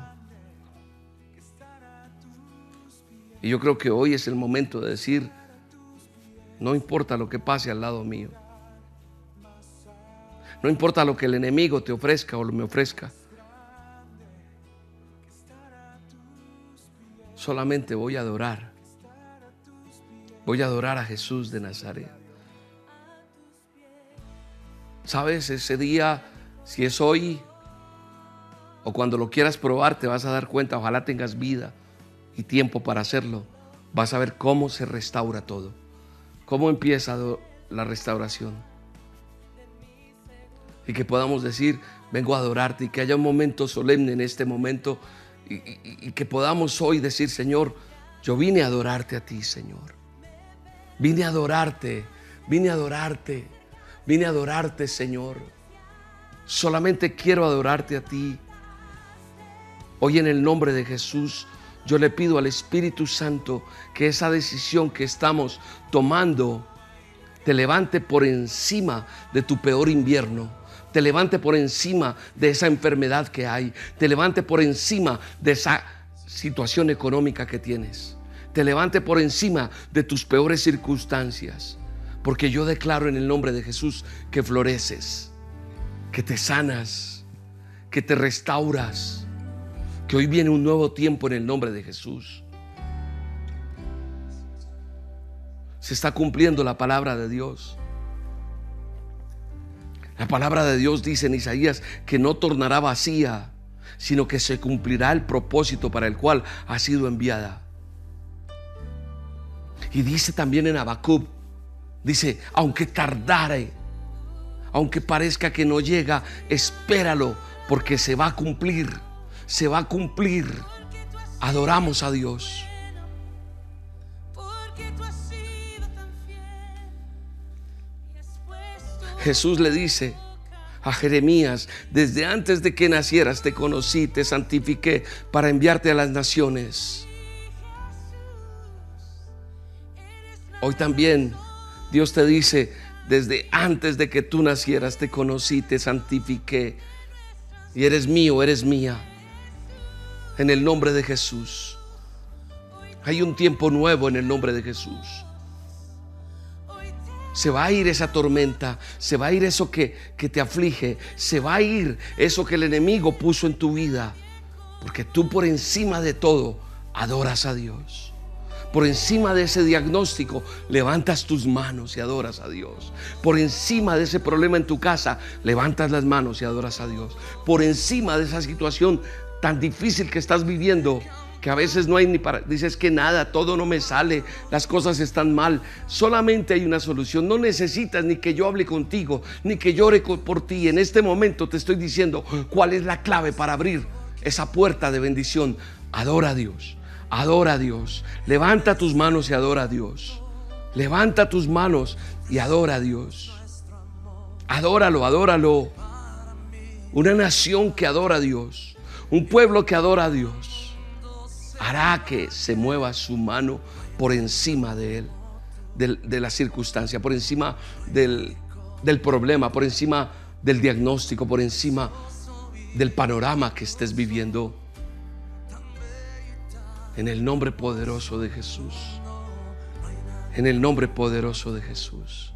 Y yo creo que hoy es el momento de decir, no importa lo que pase al lado mío. No importa lo que el enemigo te ofrezca o me ofrezca. Solamente voy a adorar. Voy a adorar a Jesús de Nazaret. ¿Sabes? Ese día, si es hoy o cuando lo quieras probar, te vas a dar cuenta, ojalá tengas vida y tiempo para hacerlo. Vas a ver cómo se restaura todo, cómo empieza la restauración. Y que podamos decir, vengo a adorarte y que haya un momento solemne en este momento y, que podamos hoy decir, Señor, yo vine a adorarte a ti, Señor. Vine a adorarte, vine a adorarte, vine a adorarte, Señor. Solamente quiero adorarte a ti. Hoy en el nombre de Jesús, yo le pido al Espíritu Santo que esa decisión que estamos tomando te levante por encima de tu peor invierno te levante por encima de esa enfermedad que hay, te levante por encima de esa situación económica que tienes, te levante por encima de tus peores circunstancias, porque yo declaro en el nombre de Jesús que floreces, que te sanas, que te restauras, que hoy viene un nuevo tiempo en el nombre de Jesús. Se está cumpliendo la palabra de Dios. La palabra de Dios dice en Isaías que no tornará vacía, sino que se cumplirá el propósito para el cual ha sido enviada. Y dice también en Habacuc, dice, aunque tardare, aunque parezca que no llega, espéralo, porque se va a cumplir, se va a cumplir. Adoramos a Dios. Jesús le dice a Jeremías, desde antes de que nacieras te conocí, te santifiqué para enviarte a las naciones. Hoy también Dios te dice, desde antes de que tú nacieras te conocí, te santifiqué y eres mío, eres mía. En el nombre de Jesús. Hay un tiempo nuevo en el nombre de Jesús. Se va a ir esa tormenta, se va a ir eso que, que te aflige, se va a ir eso que el enemigo puso en tu vida. Porque tú por encima de todo adoras a Dios. Por encima de ese diagnóstico levantas tus manos y adoras a Dios. Por encima de ese problema en tu casa levantas las manos y adoras a Dios. Por encima de esa situación tan difícil que estás viviendo, que a veces no hay ni para, dices que nada, todo no me sale, las cosas están mal, solamente hay una solución, no necesitas ni que yo hable contigo, ni que llore por ti, en este momento te estoy diciendo cuál es la clave para abrir esa puerta de bendición, adora a Dios, adora a Dios, levanta tus manos y adora a Dios, levanta tus manos y adora a Dios, adóralo, adóralo, una nación que adora a Dios, un pueblo que adora a Dios hará que se mueva su mano por encima de él, de, la circunstancia, por encima del, problema, por encima del diagnóstico, por encima del panorama que estés viviendo. En el nombre poderoso de Jesús. En el nombre poderoso de Jesús.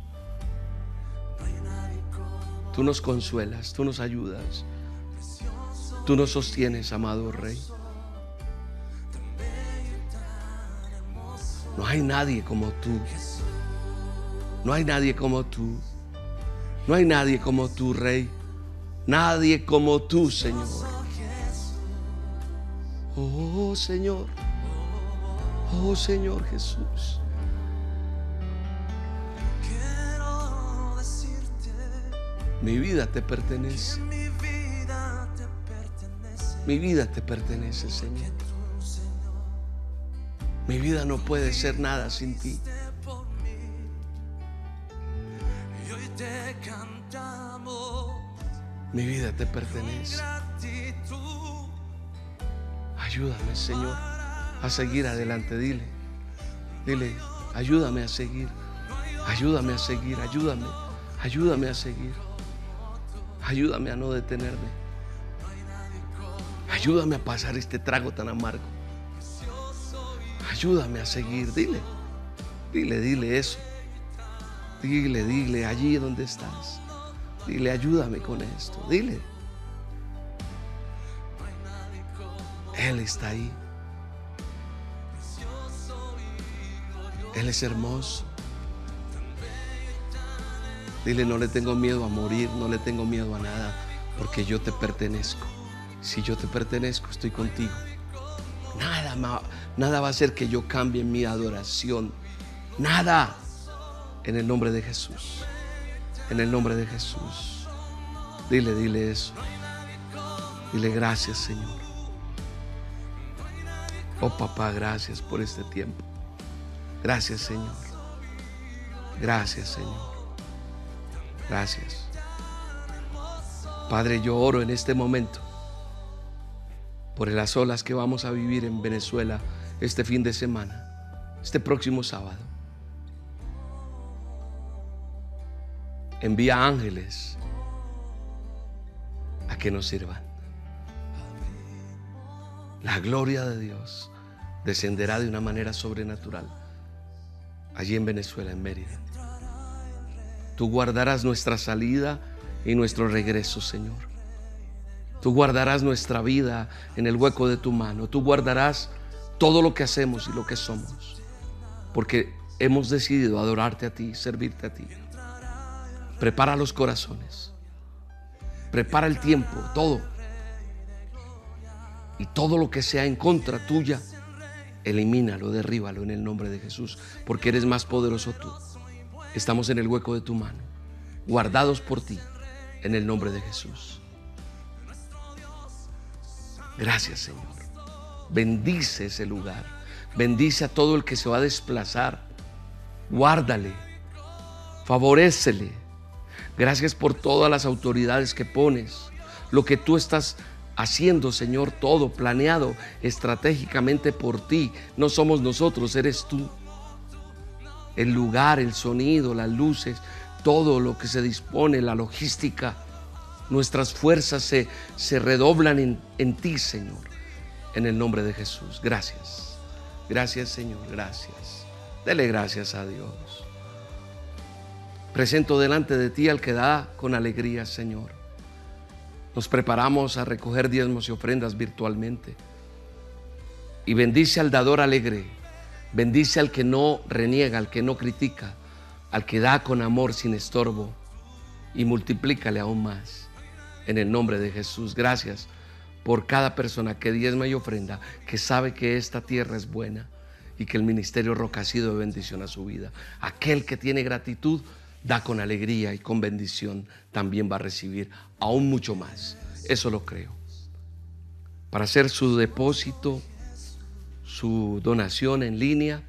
Tú nos consuelas, tú nos ayudas. Tú nos sostienes, amado Rey. No hay nadie como tú. No hay nadie como tú. No hay nadie como tú, Rey. Nadie como tú, Señor. Oh, Señor. Oh, Señor Jesús. Mi vida te pertenece. Mi vida te pertenece, Señor. Mi vida no puede ser nada sin ti. Mi vida te pertenece. Ayúdame, Señor, a seguir adelante. Dile, dile, ayúdame a seguir. Ayúdame a seguir, ayúdame, ayúdame a seguir. Ayúdame a no detenerme. Ayúdame a pasar este trago tan amargo. Ayúdame a seguir. Dile, dile, dile eso. Dile, dile allí donde estás. Dile, ayúdame con esto. Dile. Él está ahí. Él es hermoso. Dile, no le tengo miedo a morir, no le tengo miedo a nada, porque yo te pertenezco. Si yo te pertenezco, estoy contigo. Nada, nada va a hacer que yo cambie mi adoración. Nada. En el nombre de Jesús. En el nombre de Jesús. Dile, dile eso. Dile gracias, Señor. Oh papá, gracias por este tiempo. Gracias, Señor. Gracias, Señor. Gracias. Padre, yo oro en este momento por las olas que vamos a vivir en Venezuela este fin de semana, este próximo sábado. Envía ángeles a que nos sirvan. La gloria de Dios descenderá de una manera sobrenatural allí en Venezuela, en Mérida. Tú guardarás nuestra salida y nuestro regreso, Señor. Tú guardarás nuestra vida en el hueco de tu mano. Tú guardarás todo lo que hacemos y lo que somos. Porque hemos decidido adorarte a ti, servirte a ti. Prepara los corazones. Prepara el tiempo, todo. Y todo lo que sea en contra tuya, elimínalo, derríbalo en el nombre de Jesús. Porque eres más poderoso tú. Estamos en el hueco de tu mano, guardados por ti, en el nombre de Jesús. Gracias Señor. Bendice ese lugar. Bendice a todo el que se va a desplazar. Guárdale. Favorécele. Gracias por todas las autoridades que pones. Lo que tú estás haciendo, Señor, todo planeado estratégicamente por ti. No somos nosotros, eres tú el lugar, el sonido, las luces, todo lo que se dispone, la logística. Nuestras fuerzas se, se redoblan en, en ti, Señor, en el nombre de Jesús. Gracias. Gracias, Señor, gracias. Dele gracias a Dios. Presento delante de ti al que da con alegría, Señor. Nos preparamos a recoger diezmos y ofrendas virtualmente. Y bendice al dador alegre Bendice al que no reniega, al que no critica, al que da con amor sin estorbo y multiplícale aún más. En el nombre de Jesús, gracias por cada persona que diezma y ofrenda, que sabe que esta tierra es buena y que el ministerio Roca ha sido de bendición a su vida. Aquel que tiene gratitud, da con alegría y con bendición, también va a recibir aún mucho más. Eso lo creo. Para hacer su depósito, su donación en línea,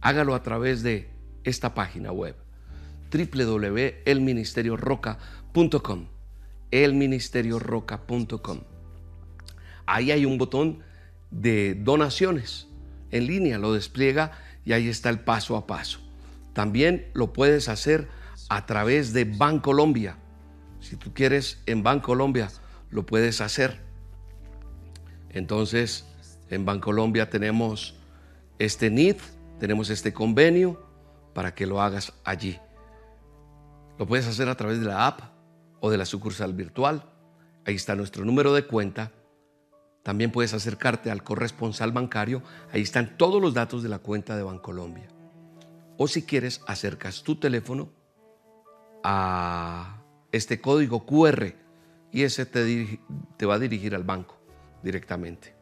hágalo a través de esta página web www.elministerioroca.com elministerioroca.com Ahí hay un botón de donaciones en línea, lo despliega y ahí está el paso a paso. También lo puedes hacer a través de Bancolombia. Si tú quieres en Bancolombia, lo puedes hacer. Entonces, en Bancolombia tenemos este NID, tenemos este convenio para que lo hagas allí. Lo puedes hacer a través de la app o de la sucursal virtual. Ahí está nuestro número de cuenta. También puedes acercarte al corresponsal bancario. Ahí están todos los datos de la cuenta de Bancolombia. O si quieres, acercas tu teléfono a este código QR y ese te, te va a dirigir al banco directamente.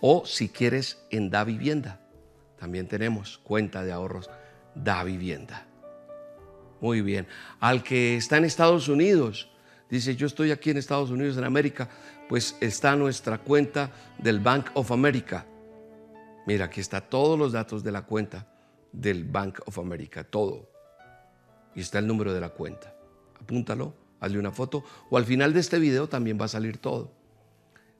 O si quieres en Da Vivienda, también tenemos cuenta de ahorros Da Vivienda. Muy bien. Al que está en Estados Unidos, dice, yo estoy aquí en Estados Unidos, en América, pues está nuestra cuenta del Bank of America. Mira, aquí está todos los datos de la cuenta del Bank of America, todo. Y está el número de la cuenta. Apúntalo, hazle una foto o al final de este video también va a salir todo.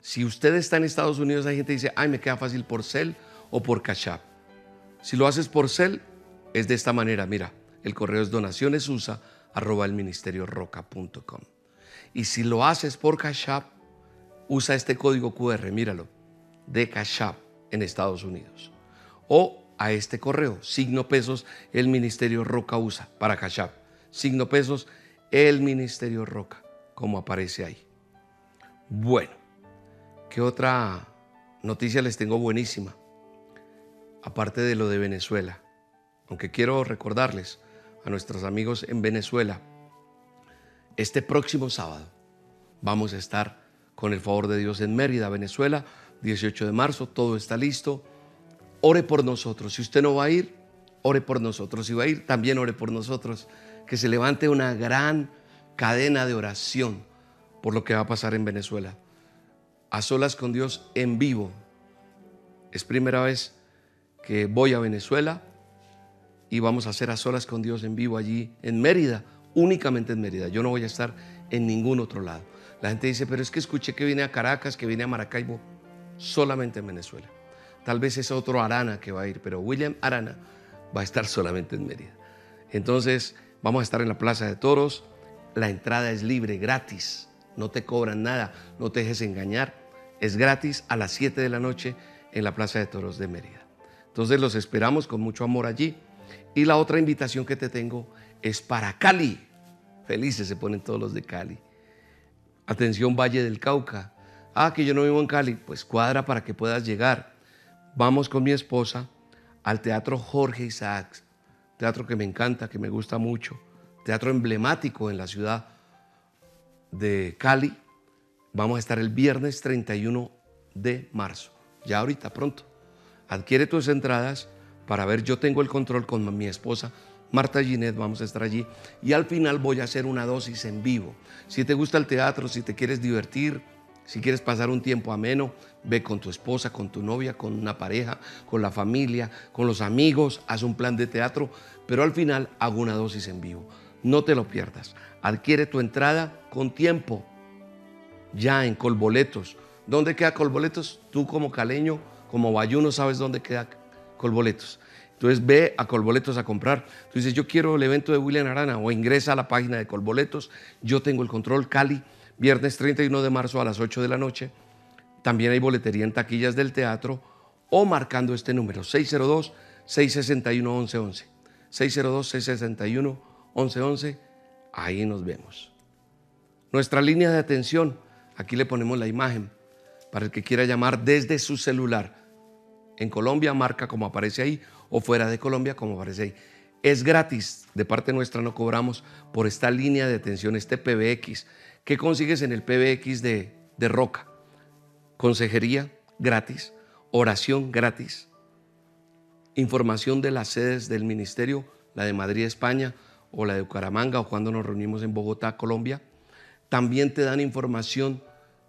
Si usted está en Estados Unidos, hay gente que dice, ay, me queda fácil por Cel o por Cash App. Si lo haces por Cel, es de esta manera. Mira, el correo es donacionesusa arroba el ministerio roca.com. Y si lo haces por Cash App, usa este código QR, míralo, de Cash en Estados Unidos. O a este correo, signo pesos, el ministerio roca usa para Cash App. Signo pesos, el ministerio roca, como aparece ahí. Bueno. ¿Qué otra noticia les tengo buenísima? Aparte de lo de Venezuela. aunque quiero recordarles a nuestros amigos en Venezuela, este próximo sábado vamos a estar con el favor de Dios en Mérida, Venezuela, 18 de marzo, todo está listo. Ore por nosotros. Si usted no va a ir, ore por nosotros. Si va a ir, también ore por nosotros. Que se levante una gran cadena de oración por lo que va a pasar en Venezuela. A solas con Dios en vivo. Es primera vez que voy a Venezuela y vamos a hacer a solas con Dios en vivo allí en Mérida, únicamente en Mérida. Yo no voy a estar en ningún otro lado. La gente dice, pero es que escuché que viene a Caracas, que viene a Maracaibo, solamente en Venezuela. Tal vez es otro Arana que va a ir, pero William Arana va a estar solamente en Mérida. Entonces, vamos a estar en la Plaza de Toros. La entrada es libre, gratis. No te cobran nada, no te dejes engañar. Es gratis a las 7 de la noche en la Plaza de Toros de Mérida. Entonces los esperamos con mucho amor allí. Y la otra invitación que te tengo es para Cali. Felices se ponen todos los de Cali. Atención Valle del Cauca. Ah, que yo no vivo en Cali. Pues cuadra para que puedas llegar. Vamos con mi esposa al Teatro Jorge Isaacs. Teatro que me encanta, que me gusta mucho. Teatro emblemático en la ciudad de Cali. Vamos a estar el viernes 31 de marzo. Ya ahorita, pronto. Adquiere tus entradas para ver, yo tengo el control con mi esposa Marta Ginet, vamos a estar allí. Y al final voy a hacer una dosis en vivo. Si te gusta el teatro, si te quieres divertir, si quieres pasar un tiempo ameno, ve con tu esposa, con tu novia, con una pareja, con la familia, con los amigos, haz un plan de teatro, pero al final hago una dosis en vivo. No te lo pierdas. Adquiere tu entrada con tiempo, ya en Colboletos. ¿Dónde queda Colboletos? Tú como caleño, como bayuno, sabes dónde queda Colboletos. Entonces ve a Colboletos a comprar. Tú dices, yo quiero el evento de William Arana o ingresa a la página de Colboletos. Yo tengo el control Cali, viernes 31 de marzo a las 8 de la noche. También hay boletería en taquillas del teatro o marcando este número 602-661-1111. 602-661-1111. Ahí nos vemos. Nuestra línea de atención, aquí le ponemos la imagen para el que quiera llamar desde su celular. En Colombia marca como aparece ahí o fuera de Colombia como aparece ahí. Es gratis, de parte nuestra no cobramos por esta línea de atención, este PBX. ¿Qué consigues en el PBX de, de Roca? Consejería gratis, oración gratis, información de las sedes del ministerio, la de Madrid, España, o la de Bucaramanga, o cuando nos reunimos en Bogotá, Colombia. También te dan información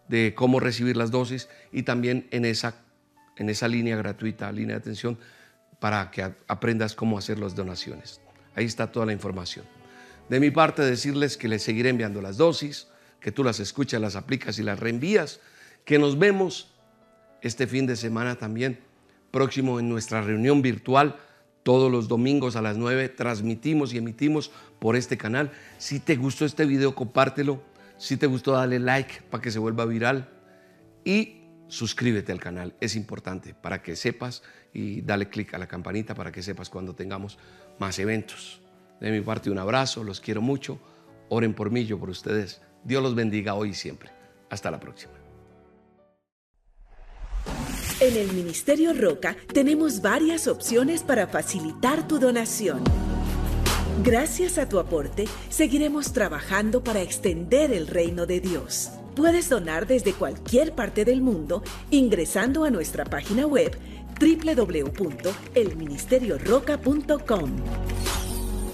de cómo recibir las dosis y también en esa, en esa línea gratuita, línea de atención, para que aprendas cómo hacer las donaciones. Ahí está toda la información. De mi parte, decirles que les seguiré enviando las dosis, que tú las escuchas, las aplicas y las reenvías, que nos vemos este fin de semana también, próximo en nuestra reunión virtual. Todos los domingos a las 9 transmitimos y emitimos por este canal. Si te gustó este video, compártelo. Si te gustó, dale like para que se vuelva viral. Y suscríbete al canal, es importante para que sepas y dale clic a la campanita para que sepas cuando tengamos más eventos. De mi parte un abrazo, los quiero mucho, oren por mí, yo por ustedes. Dios los bendiga hoy y siempre. Hasta la próxima. En el Ministerio Roca tenemos varias opciones para facilitar tu donación. Gracias a tu aporte, seguiremos trabajando para extender el reino de Dios. Puedes donar desde cualquier parte del mundo ingresando a nuestra página web www.elministerioroca.com.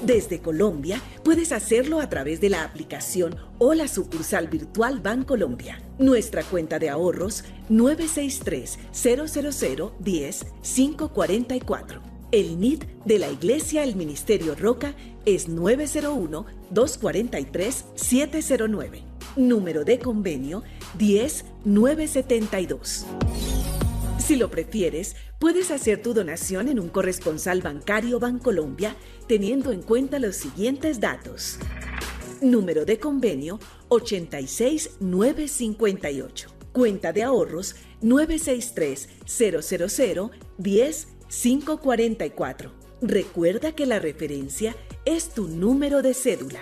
Desde Colombia puedes hacerlo a través de la aplicación o la sucursal virtual Bancolombia. Nuestra cuenta de ahorros 963 000 10 544. El NIT de la Iglesia El Ministerio Roca es 901 243 709 número de convenio 10972. Si lo prefieres, puedes hacer tu donación en un corresponsal bancario Bancolombia teniendo en cuenta los siguientes datos. Número de convenio 86958. Cuenta de ahorros 963 000 10 544. Recuerda que la referencia es tu número de cédula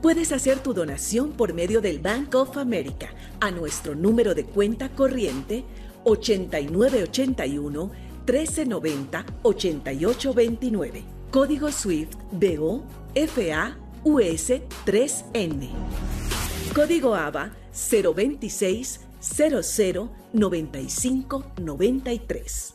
puedes hacer tu donación por medio del Bank of America a nuestro número de cuenta corriente 8981 1390 8829. Código SWIFT BO FA US 3N. Código ABA 026 00 95 93.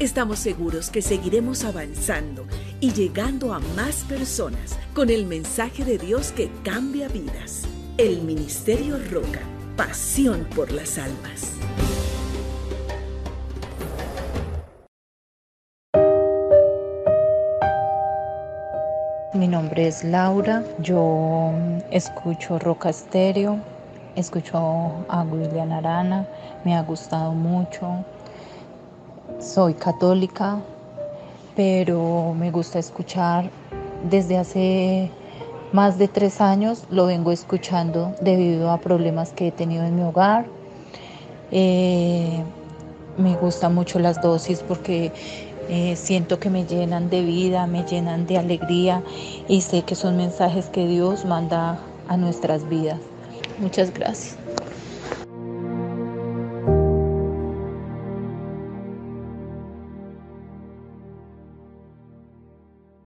Estamos seguros que seguiremos avanzando y llegando a más personas con el mensaje de Dios que cambia vidas. El Ministerio Roca, pasión por las almas. Mi nombre es Laura, yo escucho Roca Estéreo, escucho a William Arana, me ha gustado mucho, soy católica, pero me gusta escuchar desde hace más de tres años, lo vengo escuchando debido a problemas que he tenido en mi hogar. Eh, me gustan mucho las dosis porque eh, siento que me llenan de vida, me llenan de alegría y sé que son mensajes que Dios manda a nuestras vidas. Muchas gracias.